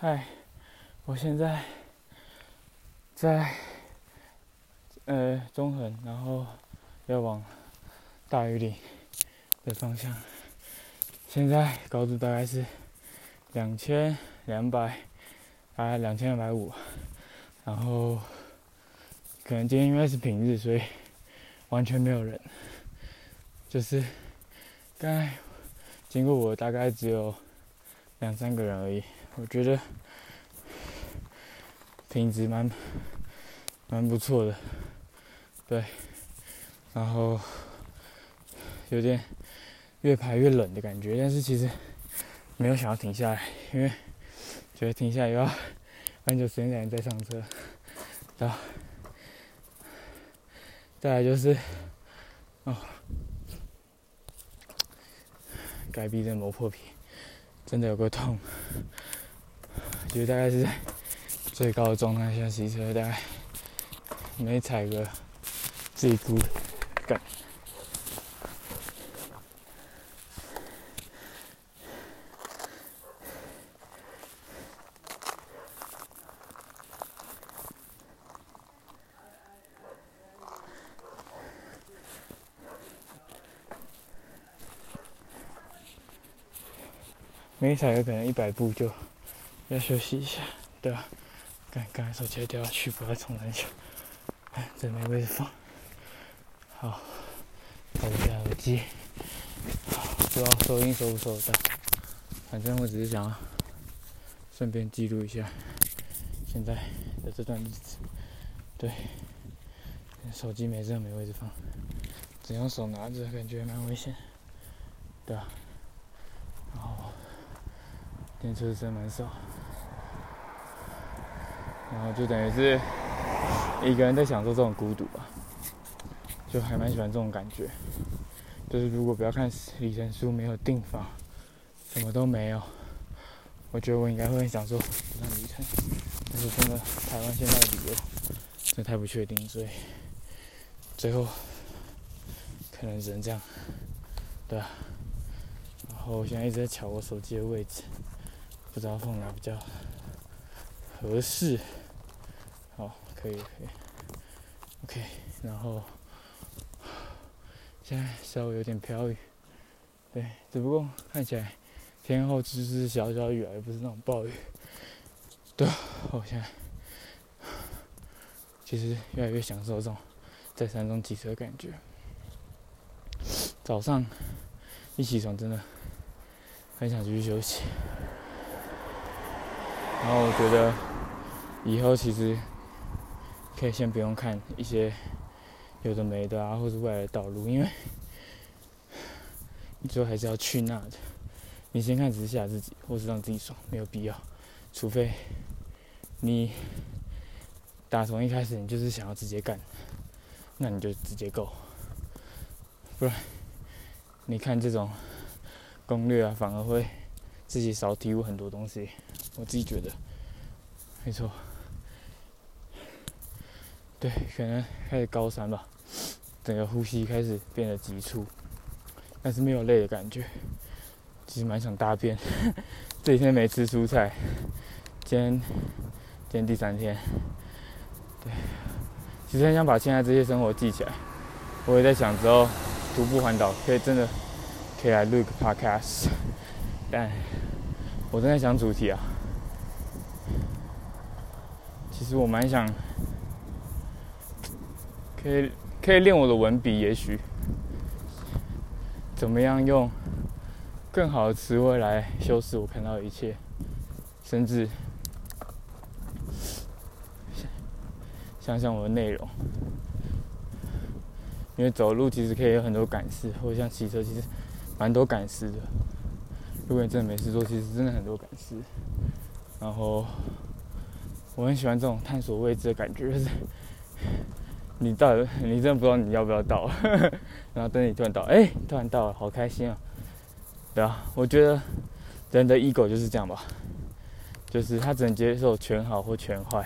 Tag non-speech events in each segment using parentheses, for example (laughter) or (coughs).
嗨，我现在在呃中横，然后要往大屿岭的方向。现在高度大概是两千两百，大概两千两百五。然后可能今天因为是平日，所以完全没有人。就是刚经过我大概只有两三个人而已。我觉得品质蛮蛮不错的，对，然后有点越排越冷的感觉，但是其实没有想要停下来，因为觉得停下来又要很久时间才能再上车，然后再来就是哦，该逼真磨破皮，真的有个痛。觉得大概是在 (laughs) 最高的状态下骑车，大概没踩个最孤感。没踩个可能一百步就。要休息一下，对吧？刚刚手机掉下去，不要冲很久。哎，这没位置放。好，戴一下耳机。不知道收音收不收得到。反正我只是想要顺便记录一下现在的这段日子。对，手机没这没位置放，只用手拿着，感觉蛮危险。对啊。然后，电车真蛮少。然后就等于是一个人在享受这种孤独吧，就还蛮喜欢这种感觉。就是如果不要看里程数，没有订房，什么都没有，我觉得我应该会很享受这段旅程。但是真的，台湾现在的旅游真的太不确定，所以最后可能只能这样，对啊。然后我现在一直在瞧我手机的位置，不知道放哪比较合适。可以可以，OK，然后现在稍微有点飘雨，对，只不过看起来天后只是小小雨而不是那种暴雨。对，我现在其实越来越享受这种在山中骑车的感觉。早上一起床真的很想继续休息，然后我觉得以后其实。可以先不用看一些有的没的啊，或者未来的道路，因为你最后还是要去那的。你先看只是吓自己，或是让自己爽，没有必要。除非你打从一开始你就是想要直接干，那你就直接够。不然你看这种攻略啊，反而会自己少体悟很多东西。我自己觉得，没错。对，可能开始高山吧，整个呼吸开始变得急促，但是没有累的感觉。其实蛮想大便，这几天没吃蔬菜，今天今天第三天，对，其实很想把现在这些生活记起来。我也在想之后徒步环岛可以真的可以来录个 podcast，(laughs) 但我正在想主题啊。其实我蛮想。可以可以练我的文笔，也许怎么样用更好的词汇来修饰我看到的一切，甚至想想我的内容。因为走路其实可以有很多感事，或者像骑车其实蛮多感事的。如果你真的没事做，其实真的很多感事。然后我很喜欢这种探索未知的感觉，就是。你到，你真的不知道你要不要到，(laughs) 然后等你突然到，哎，突然到了，好开心啊！对啊，我觉得人的 ego 就是这样吧，就是他只能接受全好或全坏，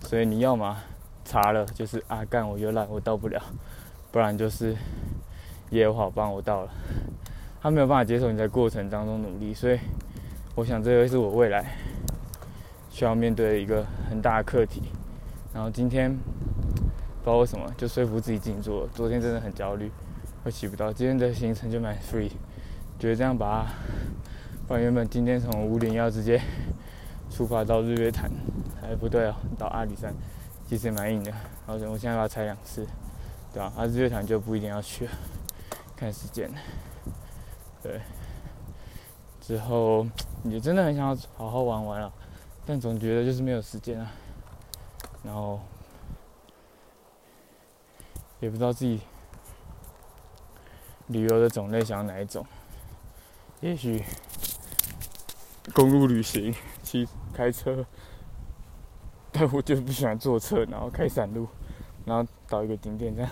所以你要么查了就是啊干我又烂我到不了，不然就是也有好帮我到了，他没有办法接受你在过程当中努力，所以我想这会是我未来需要面对的一个很大的课题。然后今天不知道为什么就说服自己静坐。昨天真的很焦虑，会起不到。今天的行程就蛮 free，觉得这样把，不然原本今天从五点要直接出发到日月潭，哎不对哦，到阿里山，其实蛮硬的。然后我现在把它踩两次，对吧？啊日月潭就不一定要去了，看时间。对，之后也真的很想要好好玩玩啊，但总觉得就是没有时间啊。然后也不知道自己旅游的种类想要哪一种，也许公路旅行，骑开车，但我就不喜欢坐车，然后开山路，然后到一个景点这样。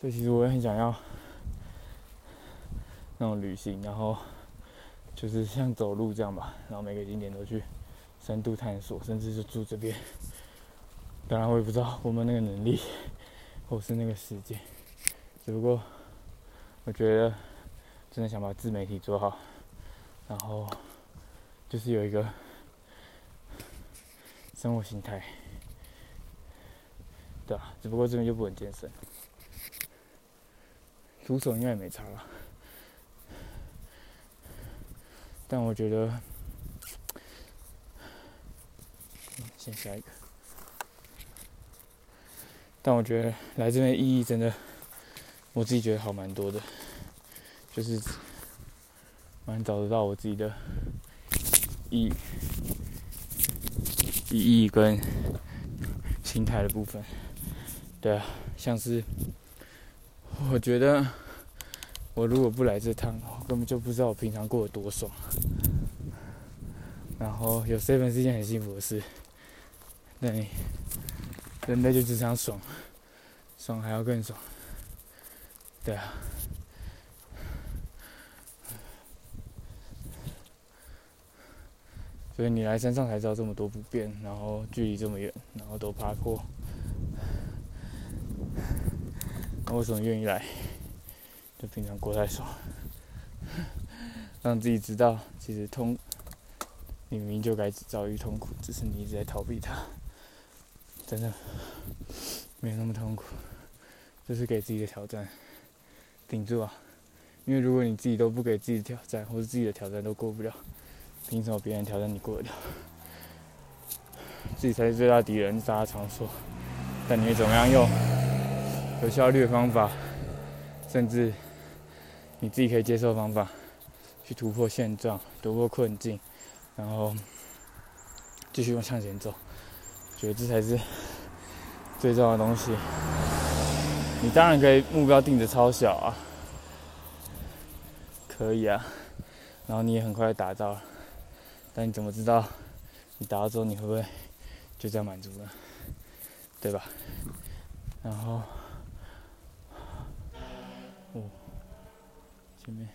这其实我也很想要那种旅行，然后就是像走路这样吧，然后每个景点都去。深度探索，甚至是住这边。当然，我也不知道我们那个能力，(laughs) 或是那个时间。只不过，我觉得真的想把自媒体做好，然后就是有一个生活心态，对啊，只不过这边就不能健身，徒手应该也没差吧。但我觉得。先下一个，但我觉得来这边意义真的，我自己觉得好蛮多的，就是蛮找得到我自己的意意义跟心态的部分。对啊，像是我觉得我如果不来这趟，我根本就不知道我平常过得多爽。然后有 seven 是一件很幸福的事。对，人类就只想爽，爽还要更爽，对啊。所以你来山上才知道这么多不便，然后距离这么远，然后都爬过，那为什么愿意来？就平常过太爽，让自己知道，其实痛，你明明就该遭遇痛苦，只是你一直在逃避它。真的没有那么痛苦，这是给自己的挑战，顶住啊！因为如果你自己都不给自己挑战，或者自己的挑战都过不了，凭什么别人挑战你过得了？自己才是最大敌人，大家常说。但你怎么样用有效率的方法，甚至你自己可以接受的方法，去突破现状、突破困境，然后继续往向前走。觉得这才是最重要的东西。你当然可以目标定的超小啊，可以啊，然后你也很快达到了，但你怎么知道你达到之后你会不会就这样满足呢？对吧？然后，哦，前面，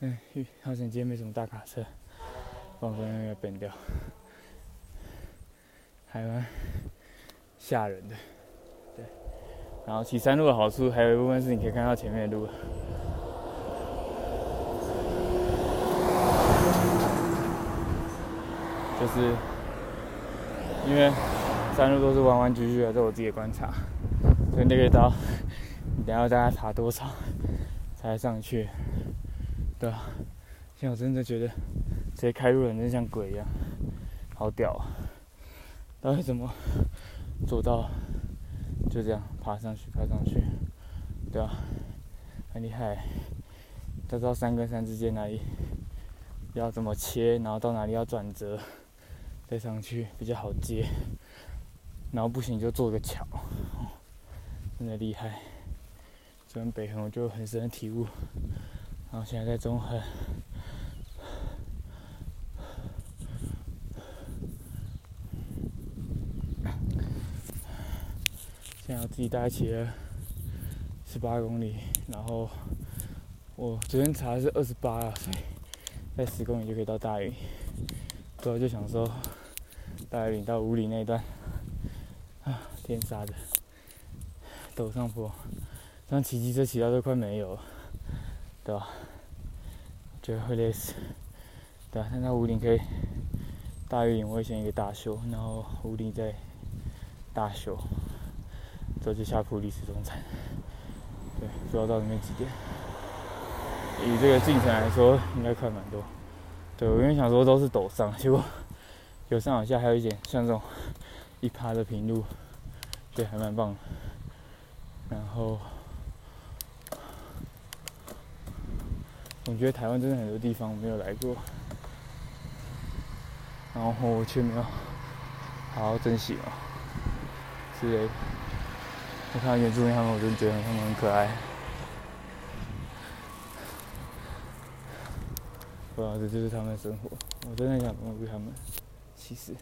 哎，好像今天没什么大卡车，放风要变掉。还蛮吓人的，对。然后骑山路的好处，还有一部分是你可以看到前面的路，就是因为山路都是弯弯曲曲的，这我自己的观察，所以那个刀，(laughs) 你等下大家爬多少才上去？对啊，现在我真的觉得直接开路人真像鬼一样，好屌啊！到底怎么做到？就这样爬上去，爬上去，对吧？很厉害。他知道山跟山之间哪里要怎么切，然后到哪里要转折，再上去比较好接。然后不行就做个桥，真的厉害。这边北横我就很深的体悟。然后现在在中横。现在自己大概骑了十八公里，然后我昨天查的是二十八啊，所以在十公里就可以到大屿。主要就想说，大屿到五里那段，啊，天杀的，陡上坡，这样骑机车骑到都快没有了，对吧？觉得会累死。对啊，现在五岭可以大玉岭，我会先一个大修，然后五岭再大修，这就下铺历史中餐。对，不知道到那边几点。以这个进程来说，应该快蛮多。对我原本想说都是陡上，结果有上有下，还有一点像这种一趴的平路，对，还蛮棒。然后。我觉得台湾真的很多地方没有来过，然后却没有好好珍惜嘛。之类，我看到原住民他们，我真的觉得他们很可爱。不这就是他们的生活，我真的想融入他们。其实。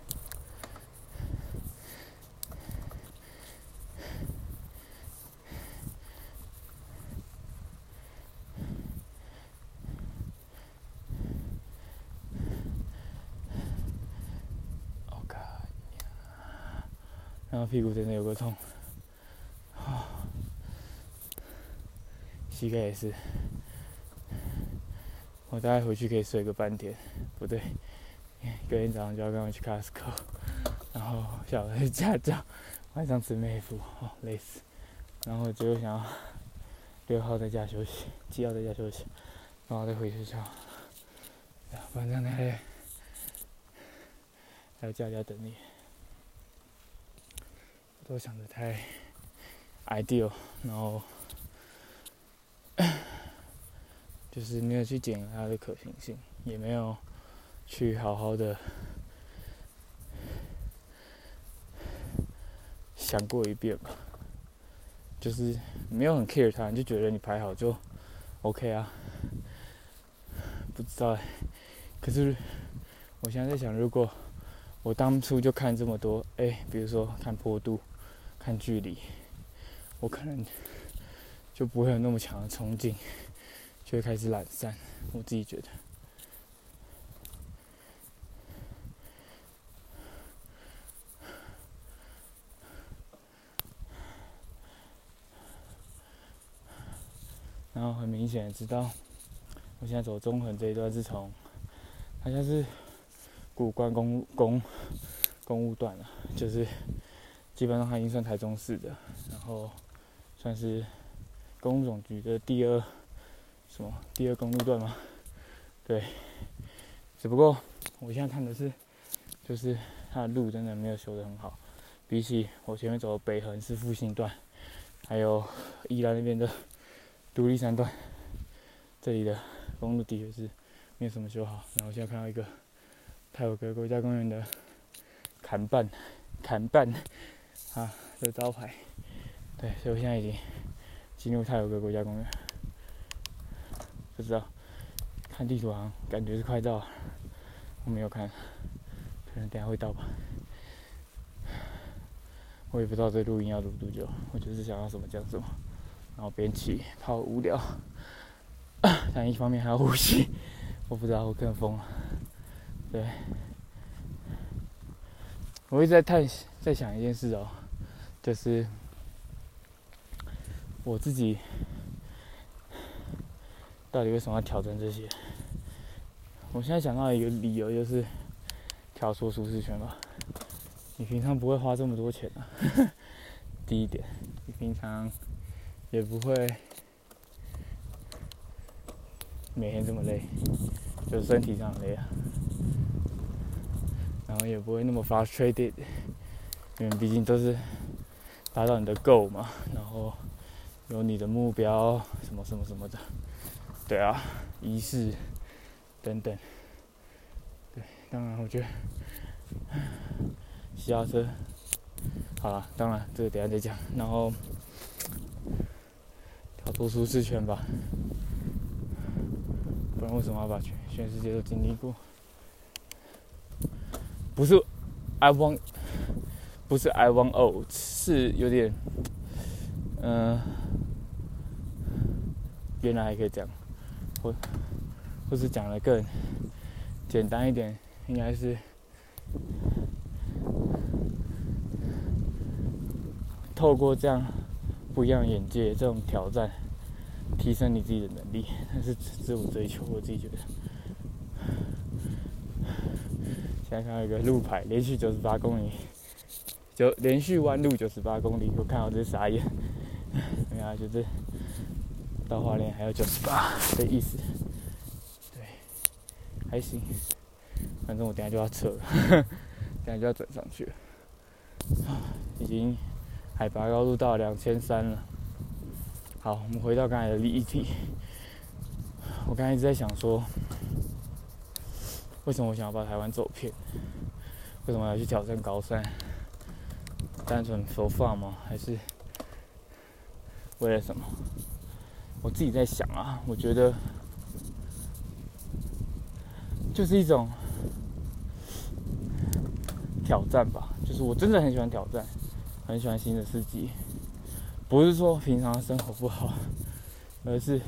然后屁股真的有个痛，膝盖也是，我大概回去可以睡个半天，不对，隔天早上就要跟我去 Costco，(laughs) 然后下午去驾照，晚上吃美服，哦，累死，然后最后想要六号在家休息，七号在家休息，然后再回学校，反正还还有家家等你。都想的太 ideal，然后就是没有去检验它的可行性，也没有去好好的想过一遍吧。就是没有很 care 它，就觉得你排好就 OK 啊。不知道，可是我现在在想，如果我当初就看这么多，哎，比如说看坡度。看距离，我可能就不会有那么强的冲劲，就开始懒散。我自己觉得。然后很明显知道，我现在走中横这一段是从，好像是古关公公公务段了，就是。基本上它已经算台中市的，然后算是公路总局的第二什么第二公路段吗？对，只不过我现在看的是，就是它的路真的没有修得很好，比起我前面走的北横是复兴段，还有宜兰那边的独立山段，这里的公路的确是没有什么修好。然后现在看到一个泰鲁格国家公园的砍半砍半。啊，这招牌，对，所以我现在已经进入泰鲁格国家公园，不知道看地图好像感觉是快到，我没有看，可能等下会到吧。我也不知道这录音要录多久，我就是想要什么讲什么，然后边骑怕无聊，但一方面还要呼吸，我不知道我可能疯了，对，我一直在探在想一件事哦。就是我自己到底为什么要挑战这些？我现在想到一个理由，就是跳出舒适圈吧。你平常不会花这么多钱啊，(laughs) 第一点，你平常也不会每天这么累，就是身体上累啊，然后也不会那么 frustrated，因为毕竟都是。达到你的 goal 嘛，然后有你的目标，什么什么什么的，对啊，仪式等等，对，当然我觉得 (laughs) 骑脚车，好了，当然这个等下再讲，然后跳脱舒适圈吧，不然为什么要把全全世界都经历过？不是，I want。不是 I want old，是有点，嗯，原来还可以这样，或或是讲的更简单一点，应该是透过这样不一样眼界，这种挑战，提升你自己的能力，那是自我追求。我自己觉得，现在看一个路牌，连续九十八公里，就连续弯路九十八公里，我看到这傻眼。没 (laughs) 有，就是到花莲还有九十八的意思。对，还行。反正我等下就要撤了，(laughs) 等下就要转上去了。已经海拔高度到两千三了。好，我们回到刚才的议题。我刚才一直在想说，为什么我想要把台湾走遍？为什么要去挑战高山？单纯说放吗？还是为了什么？我自己在想啊，我觉得就是一种挑战吧。就是我真的很喜欢挑战，很喜欢新的刺激。不是说平常生活不好，而是。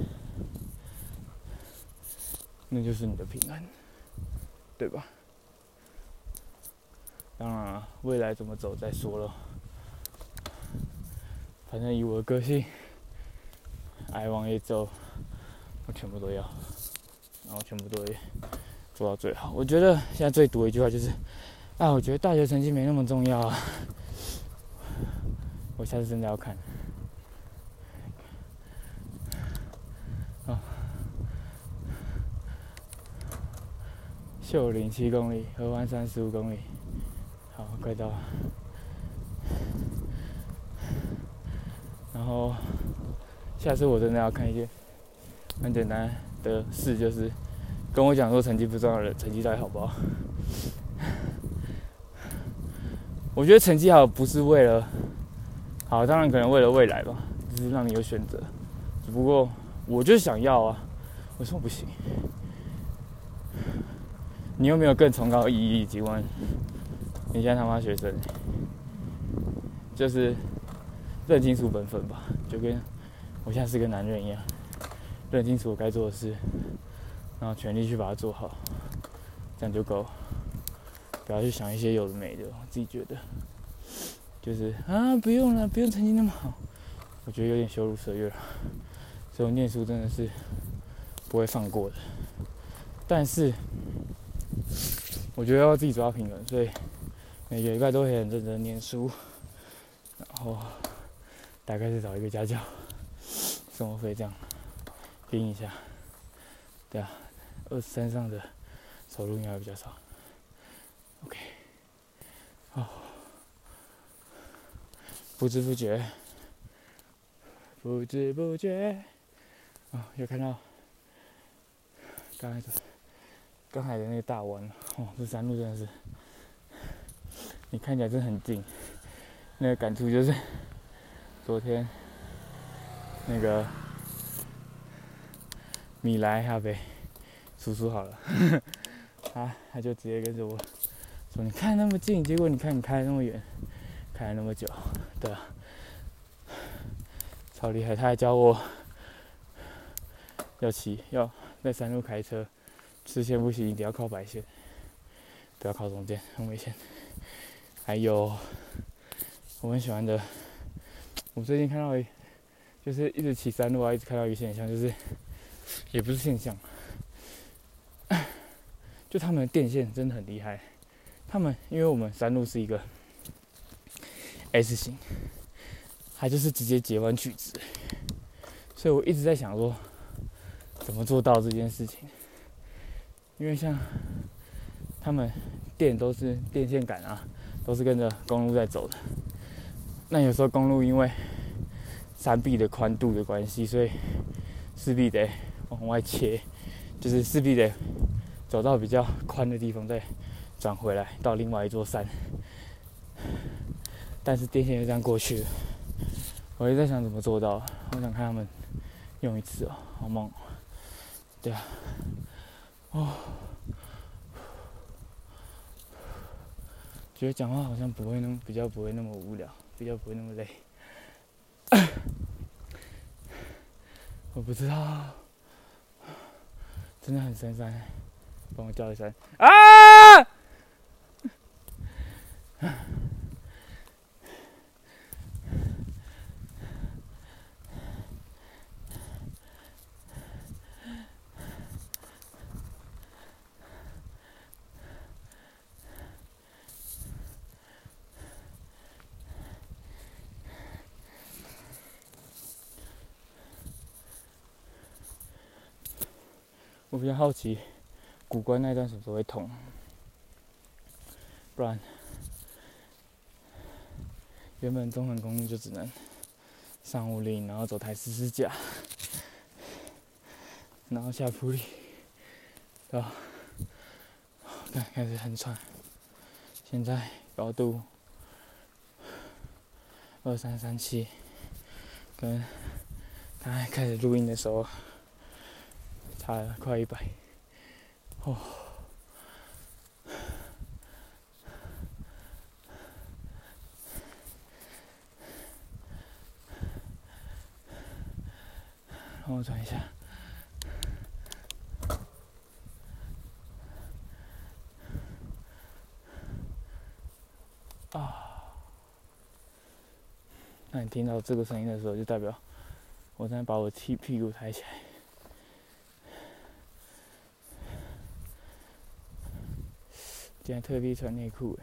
那就是你的平安，对吧？当然了，未来怎么走再说了。反正以我的个性，爱往也走，我全部都要，然后全部都会做到最好。我觉得现在最毒的一句话就是：啊，我觉得大学成绩没那么重要啊。我下次真的要看。啊秀林七公里，合湾山十五公里，好，快到。然后，下次我真的要看一件很简单的事，就是跟我讲说成绩不重要的，成绩到底好不好？(laughs) 我觉得成绩好不是为了好，当然可能为了未来吧，只是让你有选择。只不过我就想要啊，为什么不行？你有没有更崇高意义？请问，你现在他妈学生，就是认清楚本分吧，就跟我现在是个男人一样，认清楚我该做的事，然后全力去把它做好，这样就够。不要去想一些有的没的，我自己觉得，就是啊，不用了，不用曾经那么好，我觉得有点羞辱岁月了。所以我念书真的是不会放过的，但是。我觉得要自己抓平衡，所以每个礼拜都会很认真念书，然后大概是找一个家教，生活费这样拼一下。对啊，二十三上的收入应该比较少。OK，哦，不知不觉，不知不觉，啊，又看到刚才的。刚才的那个大弯，哦，这山路真的是，你看起来真的很近。那个感触就是，昨天那个米莱哈贝叔叔好了，他 (laughs) 他就直接跟着我说：“你看那么近，结果你看你开那么远，开了那么久，对啊，超厉害！”他还教我要骑，要在山路开车。视线不行，一定要靠白线，不要靠中间，很危险。还有我很喜欢的，我最近看到，就是一直骑山路啊，一直看到一个现象，就是 (sniffs) 也不是现象，(sniffs) 就他们的电线真的很厉害。他们因为我们山路是一个 S 型，它就是直接截弯曲直，所以我一直在想说，怎么做到这件事情。因为像他们电都是电线杆啊，都是跟着公路在走的。那有时候公路因为山壁的宽度的关系，所以势必得往外切，就是势必得走到比较宽的地方再转回来到另外一座山。但是电线就这样过去。我一直在想怎么做到，我想看他们用一次哦，好猛，对啊。哦，觉得讲话好像不会那么比较不会那么无聊，比较不会那么累。我不知道，真的很深山，帮我叫一声。啊！比较好奇，古关那段什么时候会痛？不然，原本中横公路就只能上五岭，然后走台十字架，然后下普里，对吧？看开始很喘，现在高度二三三七，跟刚才开始录音的时候差了快一百，哦。让我转一下。啊！那你听到这个声音的时候，就代表我在把我屁屁股抬起来。今天特地穿内裤，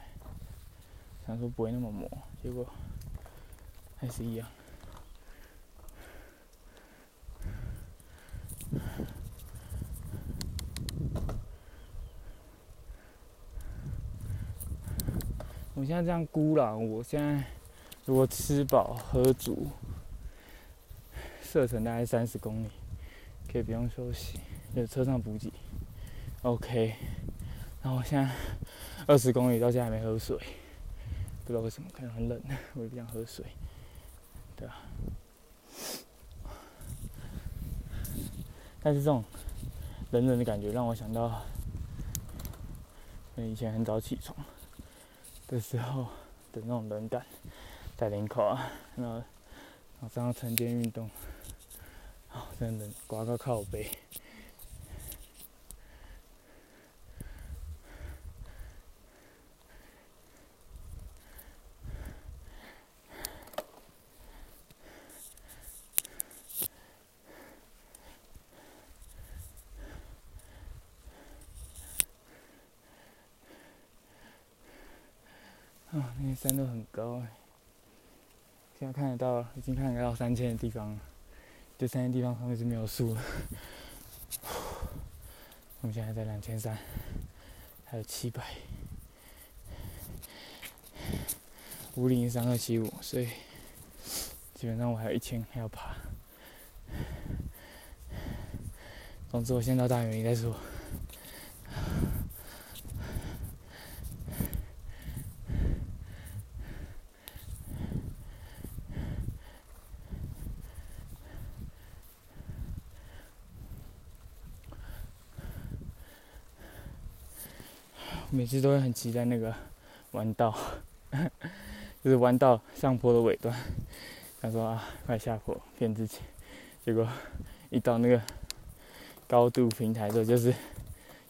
想说不会那么磨，结果还是一样。我现在这样估了，我现在如果吃饱喝足，射程大概三十公里，可以不用休息，就车上补给，OK。然后我现在二十公里到现在还没喝水，不知道为什么，可能很冷，我也不想喝水，对啊。但是这种冷冷的感觉让我想到，以前很早起床。的时候的那种冷感，在领口啊，然后，然后上晨间运动，啊，真的刮个靠背。啊，那些山都很高哎，现在看得到，已经看得到三千的地方了。这三千地方上面是没有树了。(sighs) 我们现在在两千三，还有七百，五零三二七五，所以基本上我还有一千还要爬。总之，我先到大园林再说。每次都会很期待那个弯道，(laughs) 就是弯道上坡的尾段。他说啊，快下坡骗自己，结果一到那个高度平台之后，就是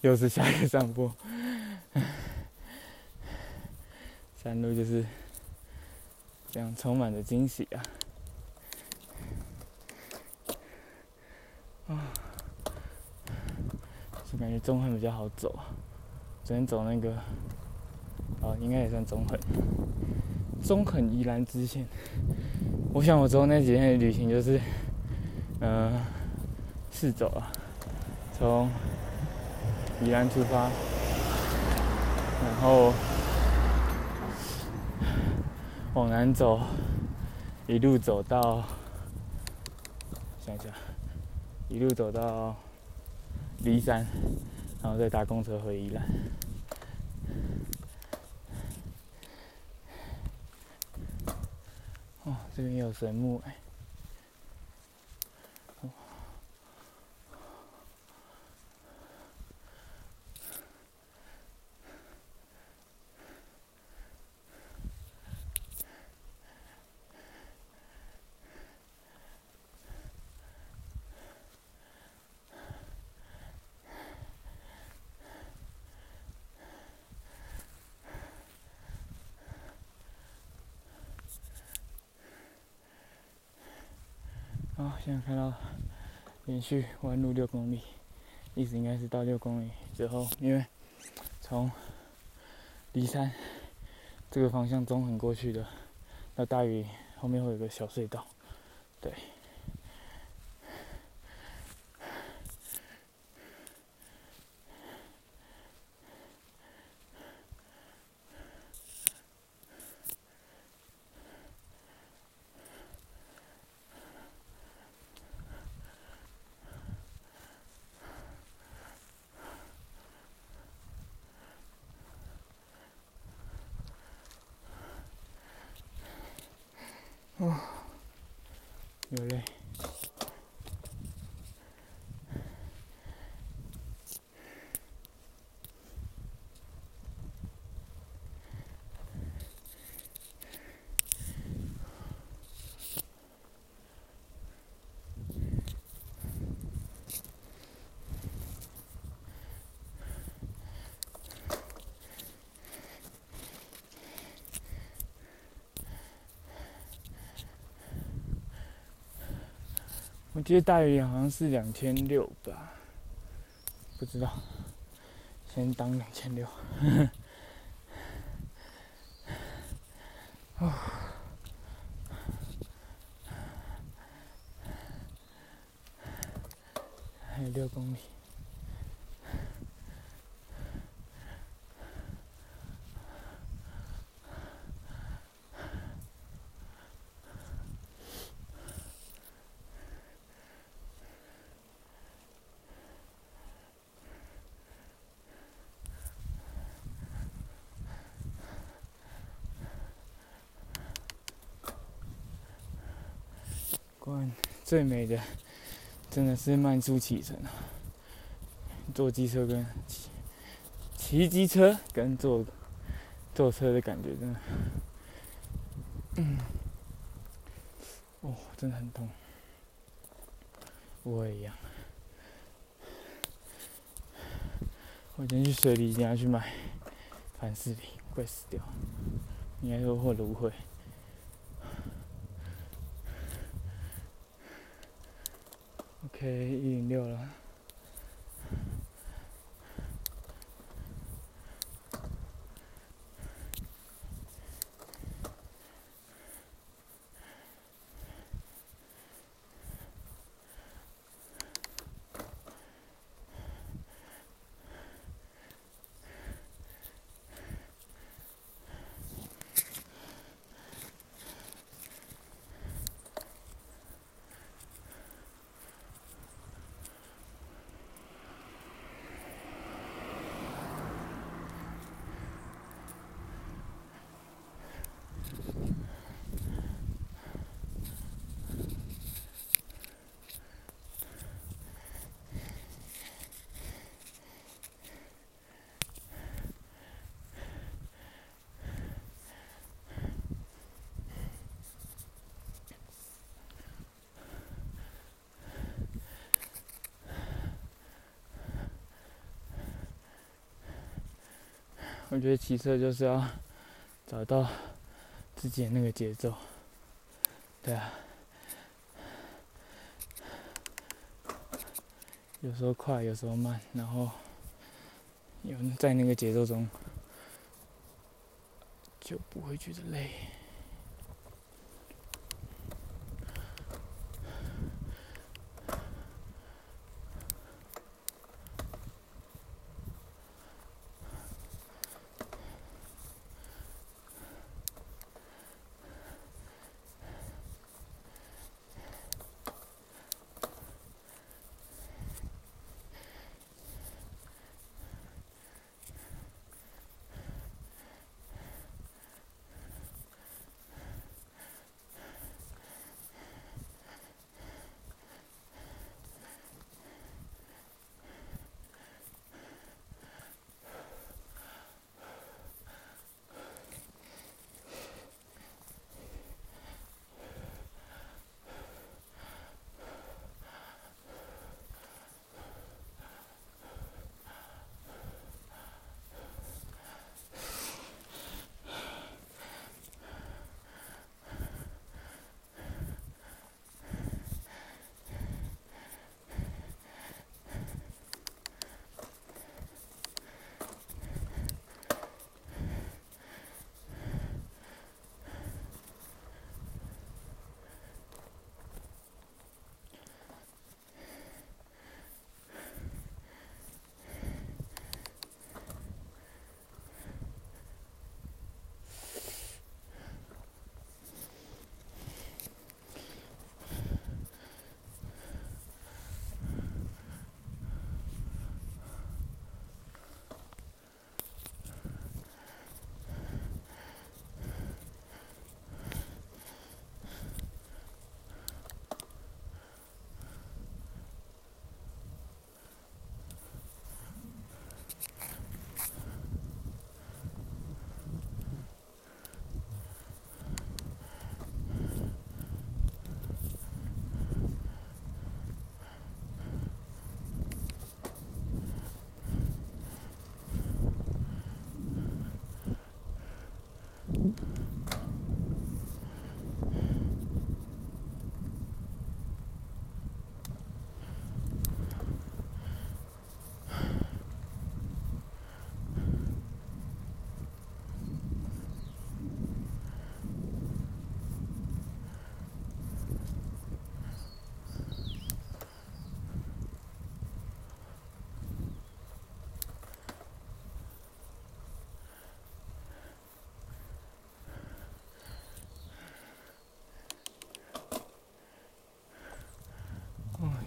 又是下一个上坡。(laughs) 山路就是这样，充满着惊喜啊！(sighs) 啊，就感觉中横比较好走啊。昨天走那个，啊，应该也算中横，中横宜兰支线。我想我之后那几天的旅行就是，嗯，试走啊，从宜兰出发，然后往南走，一路走到，想一下，一路走到骊山。然后再搭公车回宜兰。哦，这边有神木哎。好，现在看到连续弯路六公里，意思应该是到六公里之后，因为从骊山这个方向中横过去的，那大屿后面会有个小隧道，对。哦，有累。我记得大约好像是两千六吧，不知道，先当两千六。哦，还有六公里。最美的，真的是慢速启程啊！坐机车跟骑骑机车跟坐坐车的感觉真的，嗯，哦，真的很痛。我也一样。我今天去水里一定要去买凡士林，快死掉！应该说或芦荟。OK，一零六了。我觉得骑车就是要 (laughs) 找到自己的那个节奏，对啊，有时候快，有时候慢，然后有在那个节奏中就不会觉得累。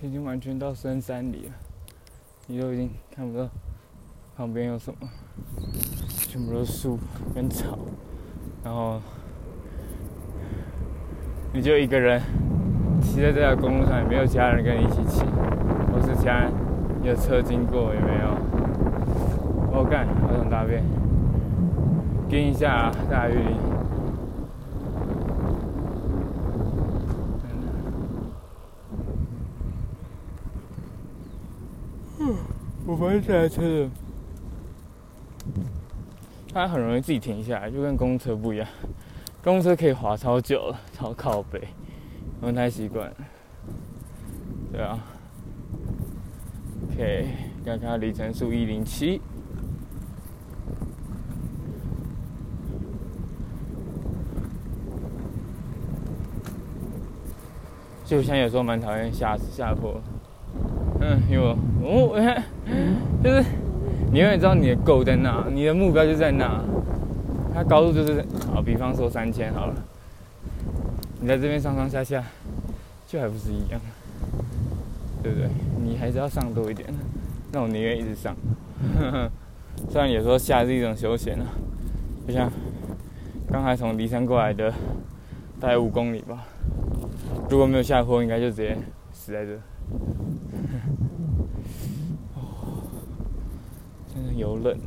已经完全到深山里了，你都已经看不到旁边有什么，全部都是树跟草，然后你就一个人骑在这条公路上，也没有其他人跟你一起骑，或是其他有车经过也没有。我干，好想大便，跟一下，大雨我发现这台车，它很容易自己停下来，就跟公车不一样。(laughs) 公车可以滑超久了，超靠北，我们太习惯。对啊。OK，刚刚里程数一零七。就像有时候蛮讨厌下下坡。嗯，因为我，(laughs) 就是你永远知道你的 g o 在哪，你的目标就在哪，它高度就是好，比方说三千好了，你在这边上上下下，就还不是一样，对不对？你还是要上多一点，那我宁愿一直上，(laughs) 虽然有时候下是一种休闲啊，就像刚才从骊山过来的，大概五公里吧，如果没有下坡，应该就直接死在这。哦，真的有冷。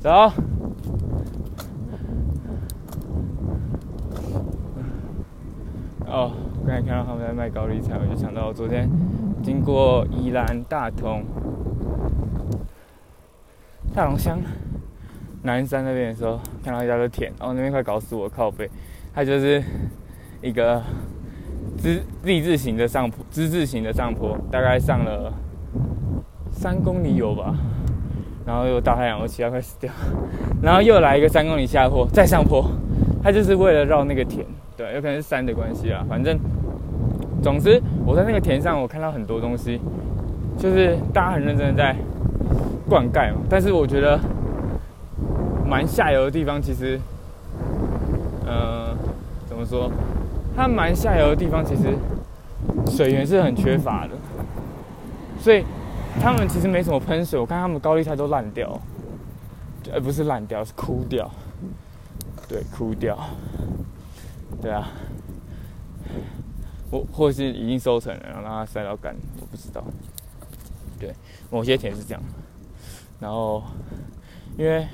走。哦，刚才看到他们在卖高丽菜，我就想到我昨天经过宜兰大同大龙乡南山那边的时候，看到一家的田，哦，那边快搞死我靠背，它就是。一个之立字形的上坡，之字形的上坡，大概上了三公里有吧，然后又大太阳，我骑到快死掉，(laughs) 然后又来一个三公里下坡，再上坡，它就是为了绕那个田，对，有可能是山的关系啊，反正，总之我在那个田上，我看到很多东西，就是大家很认真的在灌溉嘛，但是我觉得蛮下游的地方，其实，呃，怎么说？它蛮下游的地方，其实水源是很缺乏的，所以他们其实没什么喷水。我看他们高丽菜都烂掉，而不是烂掉，是枯掉。对，枯掉。对啊，或或是已经收成了，然后让它晒到干，我不知道。对，某些田是这样。然后，因为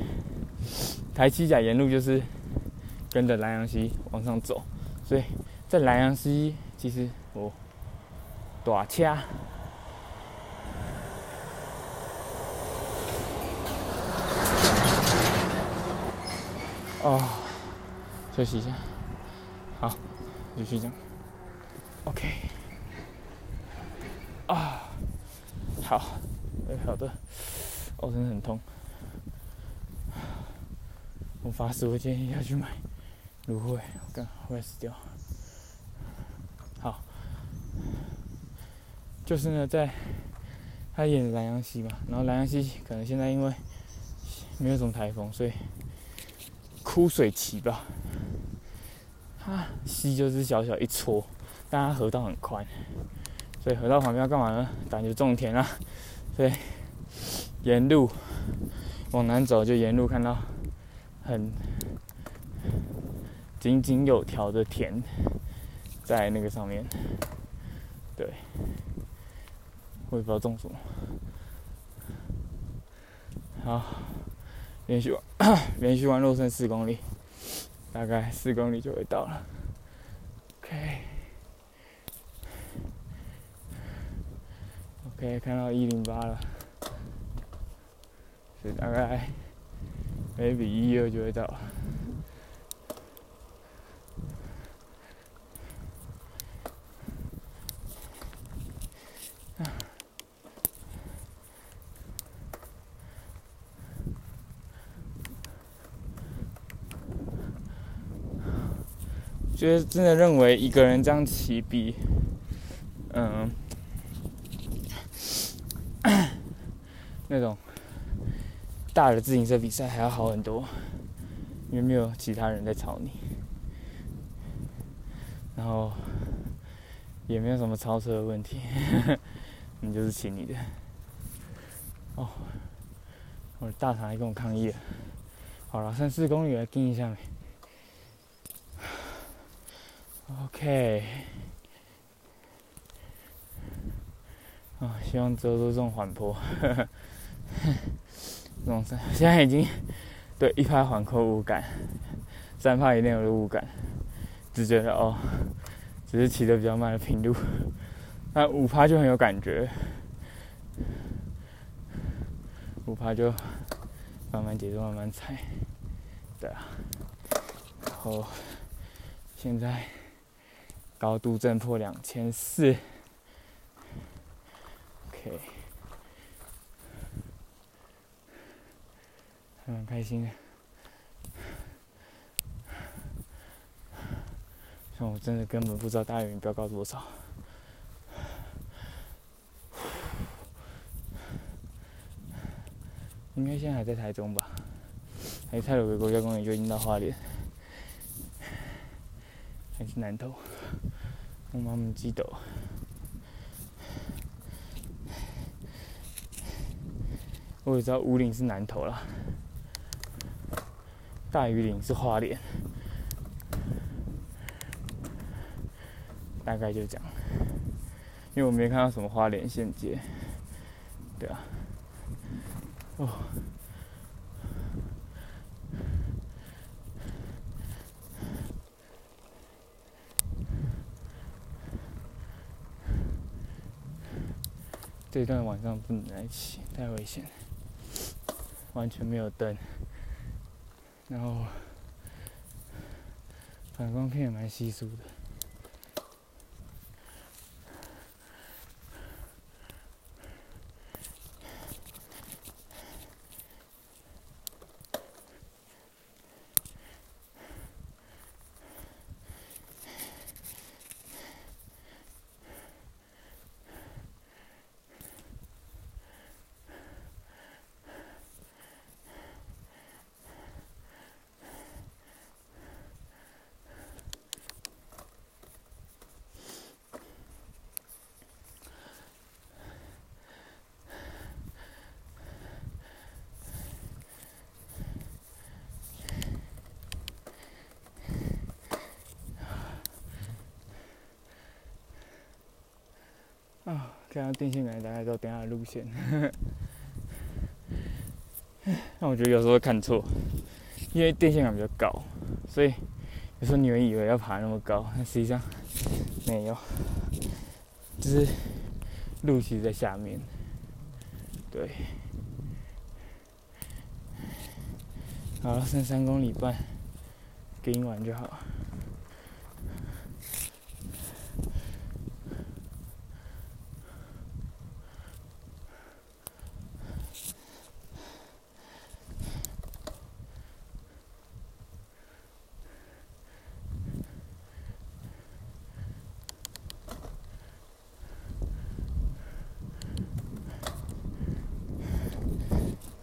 台七甲沿路就是跟着南阳溪往上走，所以。在南阳市，其实我大车。哦，休息一下，好，继续讲，OK，啊，好，哎，好的，哦，真的很痛，我发誓，我今天要去买芦荟，我干，快死掉。就是呢，在他演南阳溪嘛，然后南阳溪可能现在因为没有什么台风，所以枯水期吧。它溪就是小小一撮，但它河道很宽，所以河道旁边要干嘛呢？感觉种田啊。所以沿路往南走，就沿路看到很井井有条的田在那个上面，对。我也不知道种什么。好，连续 (coughs) 连续弯路剩四公里，大概四公里就会到了。OK，OK，看到一零八了，所以大概 maybe 一二就会到。啊觉得真的认为一个人这样骑比，嗯，那种大的自行车比赛还要好很多，因为没有其他人在吵你。然后也没有什么超车的问题，(laughs) 你就是骑你的。哦，我的大肠还跟我抗议了。好了，三四公里来盯一下没？OK。啊，希望之后都这种缓坡。(laughs) 这种山现在已经对一拍缓坡无感，三拍一定有无感，只觉得哦，只是骑的比较慢的平路。那五趴就很有感觉，五趴就慢慢节奏慢慢踩，对啊。然后现在高度震破两千四。OK，还蛮开心的。像我真的根本不知道大云标高多少，应该现在还在台中吧？还是泰鲁格国家公园就已经到花莲，还是南投？我妈妈记得。我也知道五岭是南投了，大屿岭是花莲，大概就这样。因为我没看到什么花莲线街，对啊。哦，这段晚上不能来骑，太危险了。完全没有灯，然后反光片也蛮稀疏的。啊，看到电线杆大概都等下的路线，(laughs) 那我觉得有时候会看错，因为电线杆比较高，所以有时候你们以为要爬那么高，但实际上没有，就是路其实在下面，对。好了，剩三公里半，顶完就好。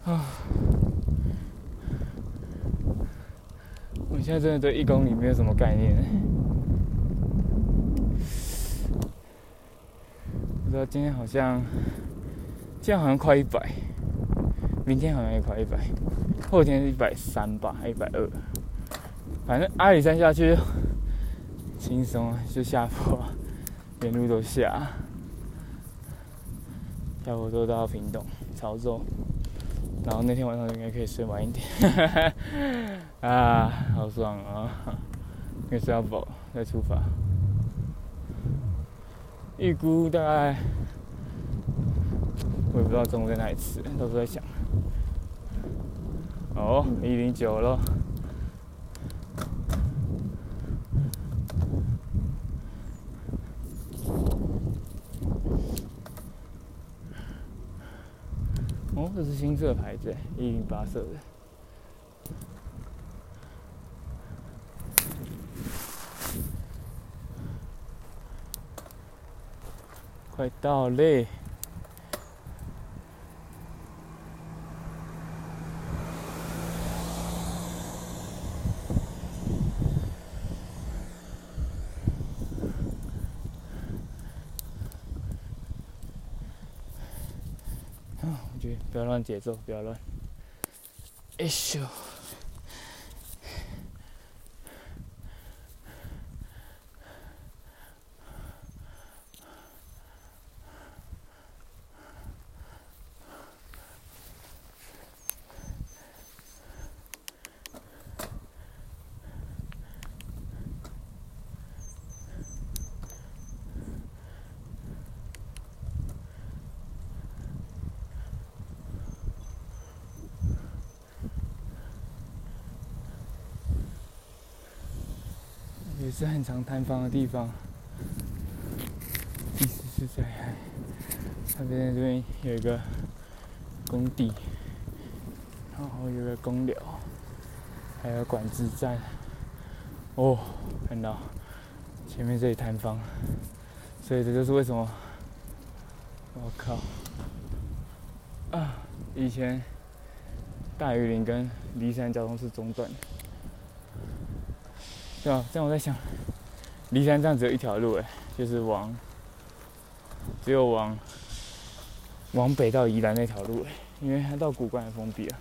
啊！我现在真的对一公里没有什么概念。不知道今天好像，今天好像快一百，明天好像也快一百，后天是一百三吧，还一百二。反正阿里山下去轻松，就下坡，沿路都下，下坡都到平东、潮州。然后那天晚上应该可以睡晚一点，啊，好爽啊！因为是要跑，再出发。预估大概，我也不知道中午在哪里吃，到时候再想。哦，一零九了。哦，这是新色牌子，一零八色的，快到嘞。啊，不要乱节奏，不要乱。issue。是很常摊方的地方，意思是在那边这边有一个工地，然后有个公寮，还有管制站。哦，看到前面这里摊方，所以这就是为什么，我靠，啊，以前大榆林跟骊山交通是中断的。对啊，这样我在想，骊山站只有一条路哎，就是往，只有往，往北到宜兰那条路哎，因为它到古关也封闭了。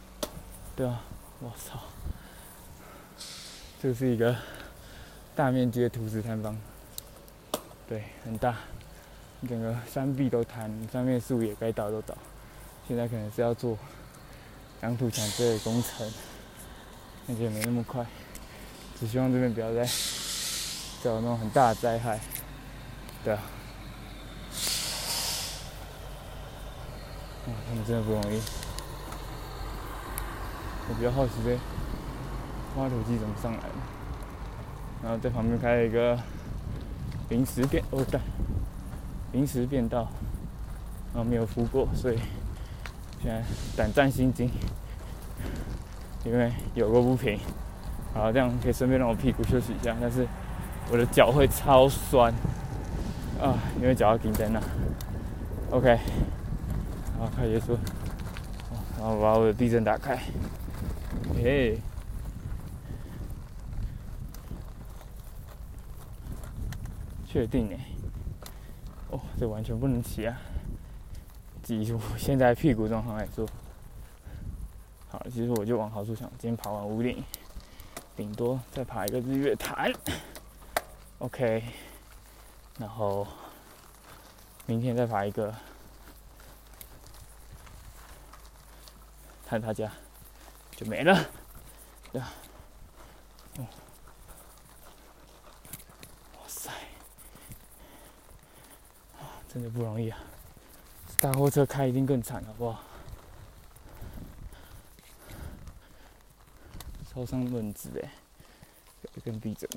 对啊，我操，这是一个大面积的土石坍方，对，很大，整个山壁都坍，上面树也该倒都倒，现在可能是要做挡土墙之类的工程，感觉没那么快。只希望这边不要再再有那种很大的灾害，对啊，哇，他们真的不容易。我比较好奇这挖土机怎么上来的，然后在旁边开了一个临时变哦对，临时变道，然后没有扶过，所以现在胆战心惊，因为有个不平。好，这样可以顺便让我屁股休息一下，但是我的脚会超酸啊，因为脚要顶在那。OK，好，开结束，然后把我的地震打开。嘿，确定哎？哦，这完全不能骑啊！记住，现在屁股状况来说，好，其实我就往好处想，今天跑完五点。顶多再爬一个日月潭，OK，然后明天再爬一个，看他家就没了，对吧？哇塞，真的不容易啊！大货车开一定更惨，好不好？超上轮子哎，跟地震，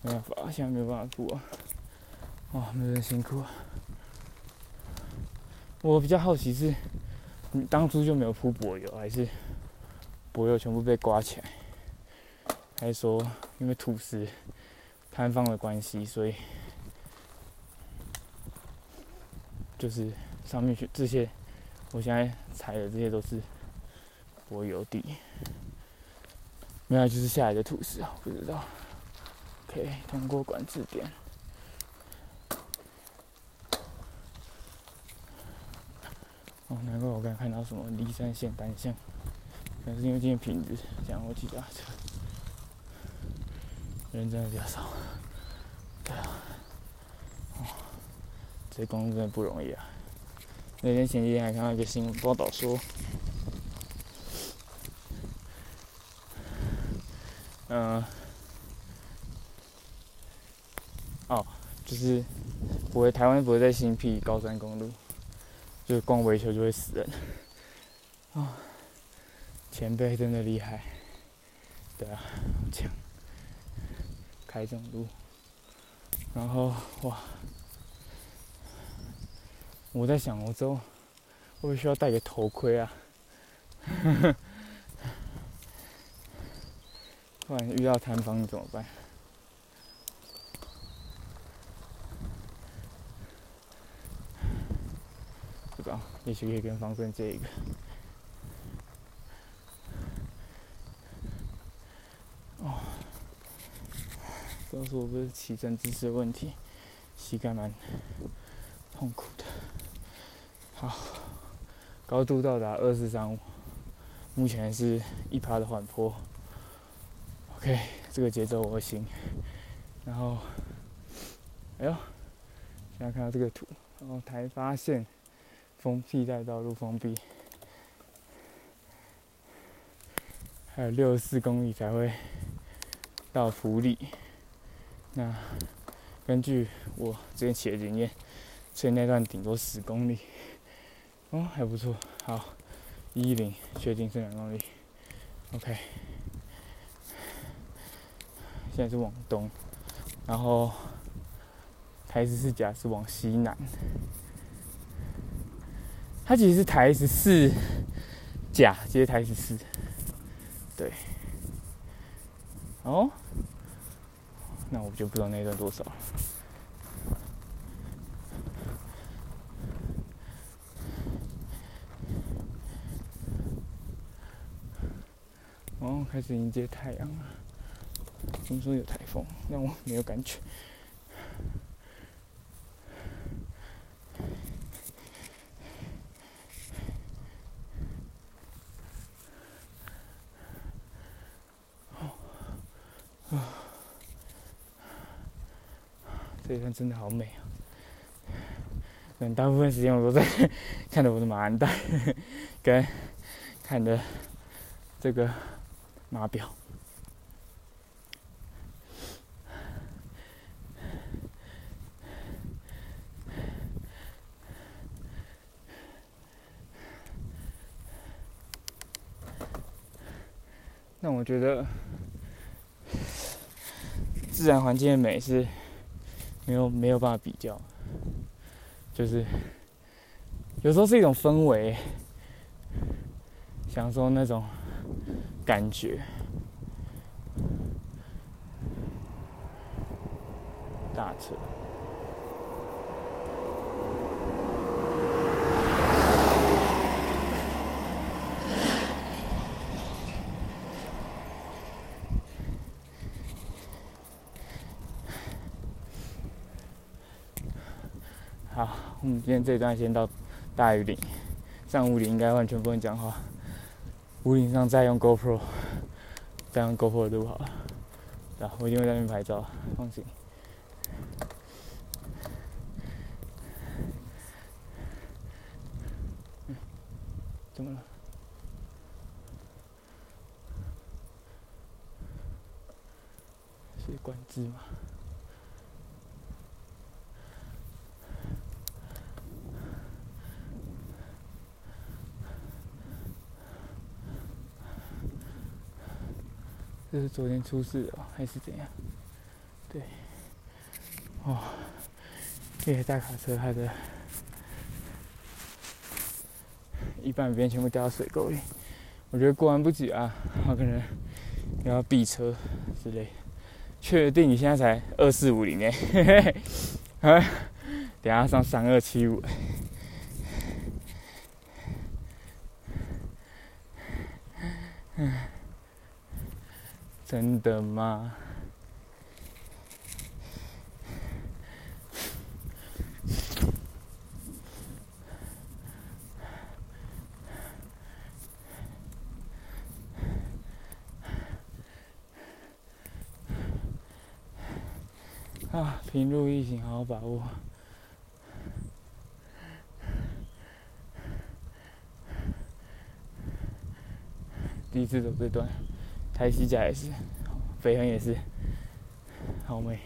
没办法，现在没有办法过啊！哇，没人辛苦啊！我比较好奇是，你当初就没有铺柏油，还是柏油全部被刮起来？还是说因为土石摊方的关系，所以就是上面去这些，我现在踩的这些都是柏油地。没有，就是下来的土石啊，不知道。OK，通过管制点。哦，难怪我刚看到什么离山线单向，可是因为今天品质降我几架车，人真的比较少。对啊，哦，这工作真的不容易啊。那天前几天还看到一个新闻报道说。嗯，哦，就是不会，台湾不会再新辟高山公路，就是光维修就会死人。啊，前辈真的厉害，对啊，强，开这种路，然后哇，我在想，我之后会不会需要戴个头盔啊？(laughs) 不然遇到塌方怎么办？不知道，也许可以跟方正借一个。哦，主要是我不是起身姿势的问题，膝盖蛮痛苦的。好，高度到达二四三五，目前是一趴的缓坡。OK，这个节奏我行。然后，哎呦，现在看到这个图，然后才发现封闭带道路封闭，还有六十四公里才会到福里。那根据我之前骑的经验，所以那段顶多十公里，哦，还不错。好，一零确定是两公里。OK，现在是往东。然后台十四甲是往西南，它其实是台十四甲接台十四，对。哦，那我就不知道那段多少。哦，开始迎接太阳了。听说有台风，但我没有感觉。真的好美啊！嗯，大部分时间我都在 (laughs) 看着我的马鞍带，(laughs) 跟看着这个码表。那我觉得，自然环境的美是没有没有办法比较，就是有时候是一种氛围，享受那种感觉。大车。今天这一段先到大屿岭，上五岭应该完全不能讲话，五岭上再用 GoPro，再用 GoPro 录好了，啊，我一定会在那边拍照，放心。怎么了？是管制吗？是昨天出事的，还是怎样？对，哦，这些大卡车它的一半边全部掉到水沟里，我觉得过完不久啊，我可能要避车之类。确定你现在才二四五零嘿，啊，等下上三二七五。真的吗？啊，平路疫情，好好把握。第一次走这段。台西甲也是，北横也是，好美。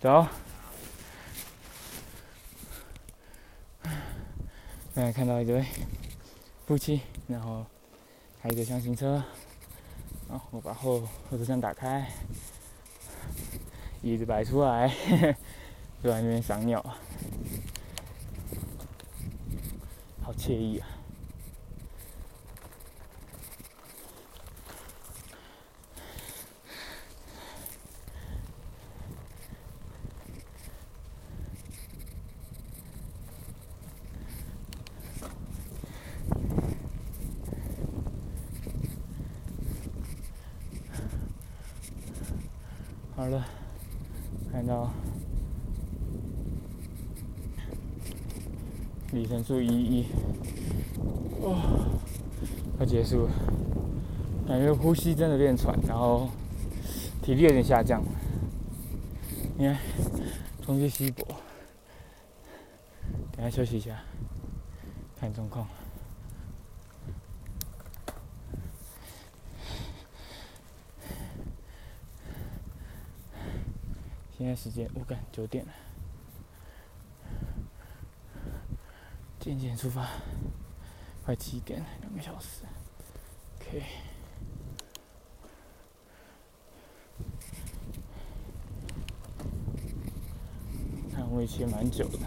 走。刚才看到一对夫妻，然后还有一个箱型车，然后我把后后车厢打开。椅子摆出来，就在那边撒尿，好惬意啊！好了。看到里程数一一，哦，快结束了，感觉呼吸真的变喘，然后体力有点下降。你看，冲去稀薄，等下休息一下，看状况。现在时间我感九点了，渐渐出发，快七点了，两个小时，OK。看我也骑蛮久的。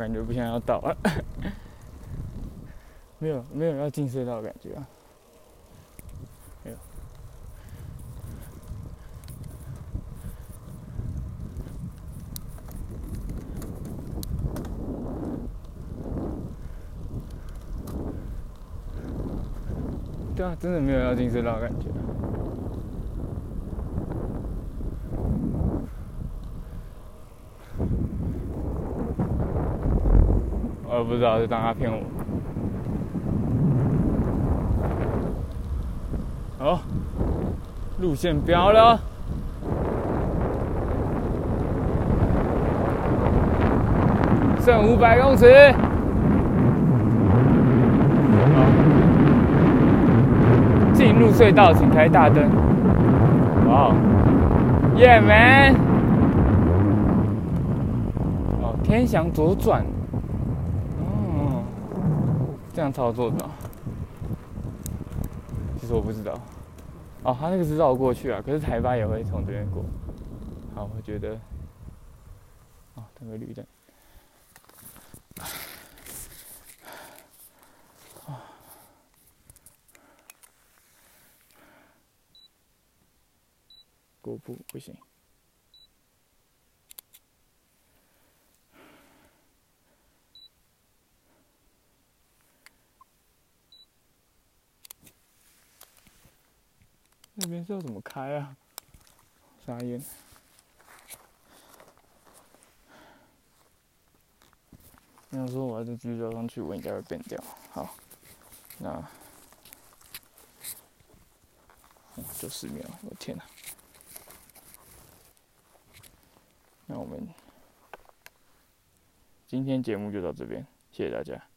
感觉不像要倒了，(laughs) 没有没有要进隧道的感觉啊，没有。对啊，真的没有要进隧道的感觉。我不知道，就当他骗我。好，路线标了，剩五百公尺。进入隧道，请开大灯。哇，Yeah man！哦，天祥左转。这样操作的，其实我不知道。哦，他那个是绕过去啊，可是台巴也会从这边过。好，我觉得，哦，等个绿灯。啊，过不不行。那边是要怎么开啊？啥烟？要说我还是继续绕上去，我应该会变掉。好，那就十秒，我天哪！那我们今天节目就到这边，谢谢大家。